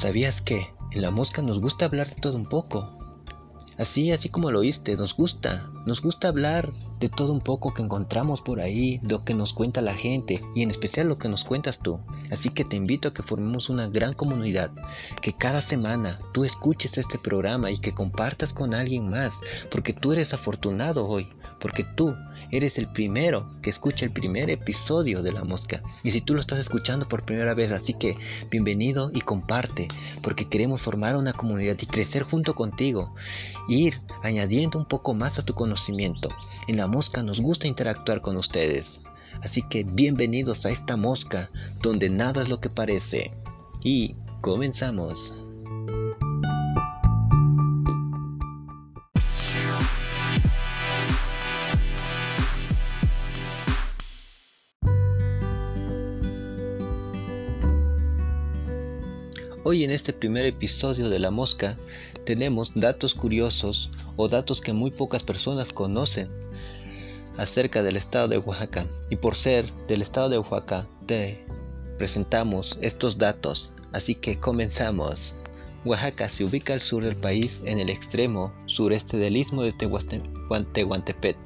¿Sabías que en la mosca nos gusta hablar de todo un poco? Así, así como lo oíste, nos gusta, nos gusta hablar de todo un poco que encontramos por ahí, lo que nos cuenta la gente y en especial lo que nos cuentas tú. Así que te invito a que formemos una gran comunidad, que cada semana tú escuches este programa y que compartas con alguien más, porque tú eres afortunado hoy, porque tú eres el primero que escucha el primer episodio de La Mosca. Y si tú lo estás escuchando por primera vez, así que bienvenido y comparte, porque queremos formar una comunidad y crecer junto contigo, ir añadiendo un poco más a tu conocimiento. En La Mosca nos gusta interactuar con ustedes. Así que bienvenidos a esta mosca donde nada es lo que parece. Y comenzamos. Hoy en este primer episodio de La Mosca tenemos datos curiosos o datos que muy pocas personas conocen acerca del estado de Oaxaca. Y por ser del estado de Oaxaca te presentamos estos datos. Así que comenzamos. Oaxaca se ubica al sur del país en el extremo sureste del istmo de Tehuantepec.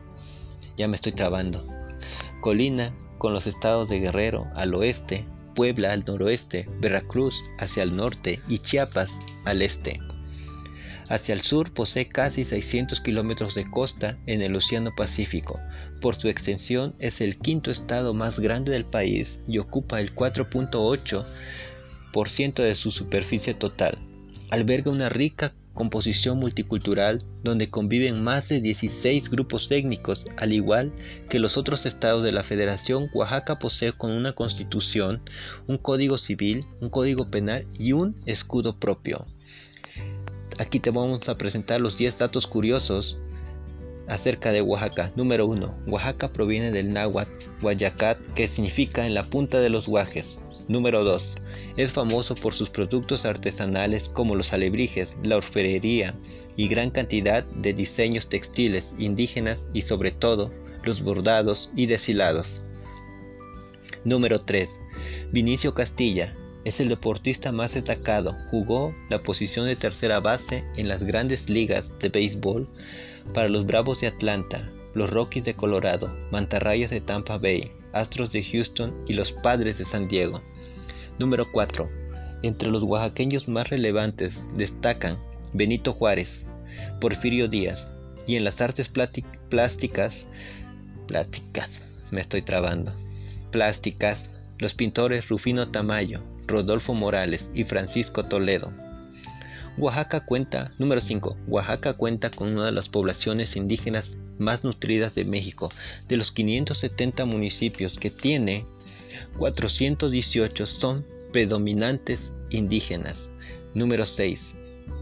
Ya me estoy trabando. Colina con los estados de Guerrero al oeste, Puebla al noroeste, Veracruz hacia el norte y Chiapas al este. Hacia el sur posee casi 600 kilómetros de costa en el Océano Pacífico. Por su extensión es el quinto estado más grande del país y ocupa el 4.8% de su superficie total. Alberga una rica composición multicultural donde conviven más de 16 grupos étnicos, al igual que los otros estados de la Federación, Oaxaca posee con una constitución, un código civil, un código penal y un escudo propio. Aquí te vamos a presentar los 10 datos curiosos acerca de Oaxaca. Número 1. Oaxaca proviene del náhuatl Guayacat, que significa en la punta de los guajes. Número 2. Es famoso por sus productos artesanales como los alebrijes, la orfebrería y gran cantidad de diseños textiles indígenas y sobre todo los bordados y deshilados. Número 3. Vinicio Castilla. Es el deportista más destacado. Jugó la posición de tercera base en las grandes ligas de béisbol para los Bravos de Atlanta, los Rockies de Colorado, Mantarrayas de Tampa Bay, Astros de Houston y los Padres de San Diego. Número 4. Entre los oaxaqueños más relevantes destacan Benito Juárez, Porfirio Díaz y en las artes plásticas, plásticas, me estoy trabando, plásticas, los pintores Rufino Tamayo, Rodolfo Morales y Francisco Toledo. Oaxaca cuenta, número 5, Oaxaca cuenta con una de las poblaciones indígenas más nutridas de México. De los 570 municipios que tiene, 418 son predominantes indígenas. Número 6.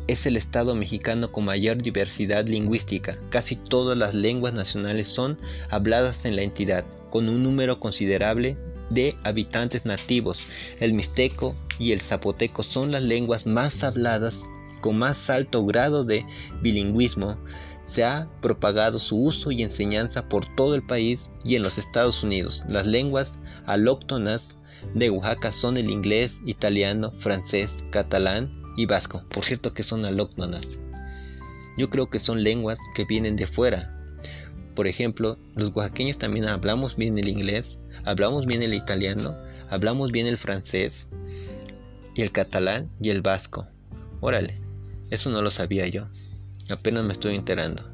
Es el estado mexicano con mayor diversidad lingüística. Casi todas las lenguas nacionales son habladas en la entidad, con un número considerable de habitantes nativos. El mixteco y el zapoteco son las lenguas más habladas con más alto grado de bilingüismo. Se ha propagado su uso y enseñanza por todo el país y en los Estados Unidos. Las lenguas alóctonas de Oaxaca son el inglés, italiano, francés, catalán y vasco. Por cierto que son alóctonas. Yo creo que son lenguas que vienen de fuera. Por ejemplo, los oaxaqueños también hablamos bien el inglés, hablamos bien el italiano, hablamos bien el francés y el catalán y el vasco. Órale, eso no lo sabía yo. Apenas me estoy enterando.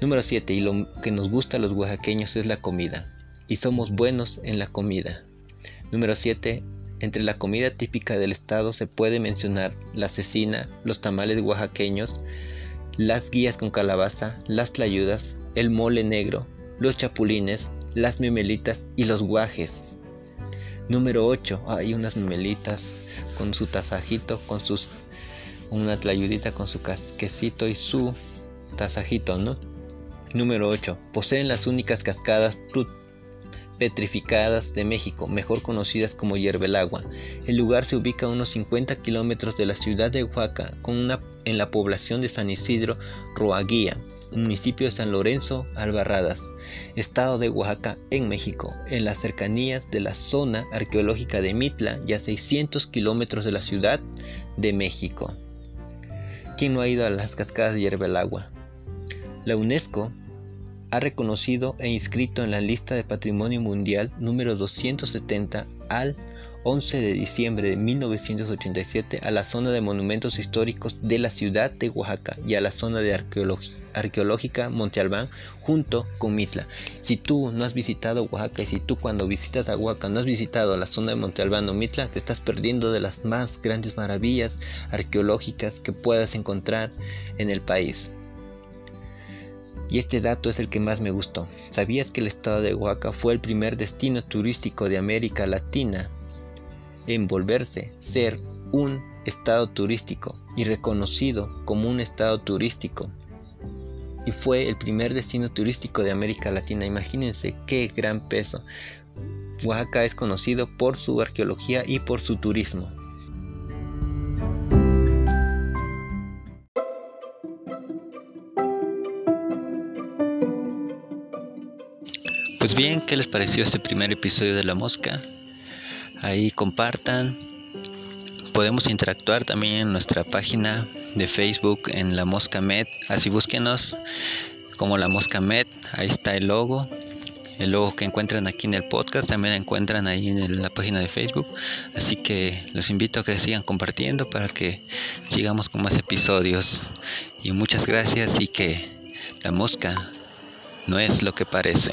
Número 7. Y lo que nos gusta a los oaxaqueños es la comida y somos buenos en la comida. Número 7. Entre la comida típica del estado se puede mencionar la cecina, los tamales oaxaqueños, las guías con calabaza, las tlayudas, el mole negro, los chapulines, las memelitas y los guajes. Número 8. Hay unas memelitas con su tasajito, con sus una tlayudita con su quesito y su tasajito, ¿no? Número 8. Poseen las únicas cascadas petrificadas de México, mejor conocidas como Agua. El lugar se ubica a unos 50 kilómetros de la ciudad de Oaxaca, con una, en la población de San Isidro Roaguía. municipio de San Lorenzo, Albarradas, estado de Oaxaca, en México, en las cercanías de la zona arqueológica de Mitla y a 600 kilómetros de la ciudad de México. ¿Quién no ha ido a las cascadas de Hierve el Agua? La UNESCO ha reconocido e inscrito en la lista de Patrimonio Mundial número 270 al 11 de diciembre de 1987 a la zona de monumentos históricos de la ciudad de Oaxaca y a la zona de arqueológica Monte Albán junto con Mitla. Si tú no has visitado Oaxaca y si tú cuando visitas a Oaxaca no has visitado la zona de Monte Albán o Mitla, te estás perdiendo de las más grandes maravillas arqueológicas que puedas encontrar en el país. Y este dato es el que más me gustó. ¿Sabías que el estado de Oaxaca fue el primer destino turístico de América Latina en volverse ser un estado turístico y reconocido como un estado turístico. Y fue el primer destino turístico de América Latina. Imagínense qué gran peso. Oaxaca es conocido por su arqueología y por su turismo. Pues bien, ¿qué les pareció este primer episodio de La Mosca? Ahí compartan. Podemos interactuar también en nuestra página de Facebook en La Mosca Med. Así búsquenos como La Mosca Med. Ahí está el logo. El logo que encuentran aquí en el podcast también encuentran ahí en la página de Facebook. Así que los invito a que sigan compartiendo para que sigamos con más episodios. Y muchas gracias y que la mosca no es lo que parece.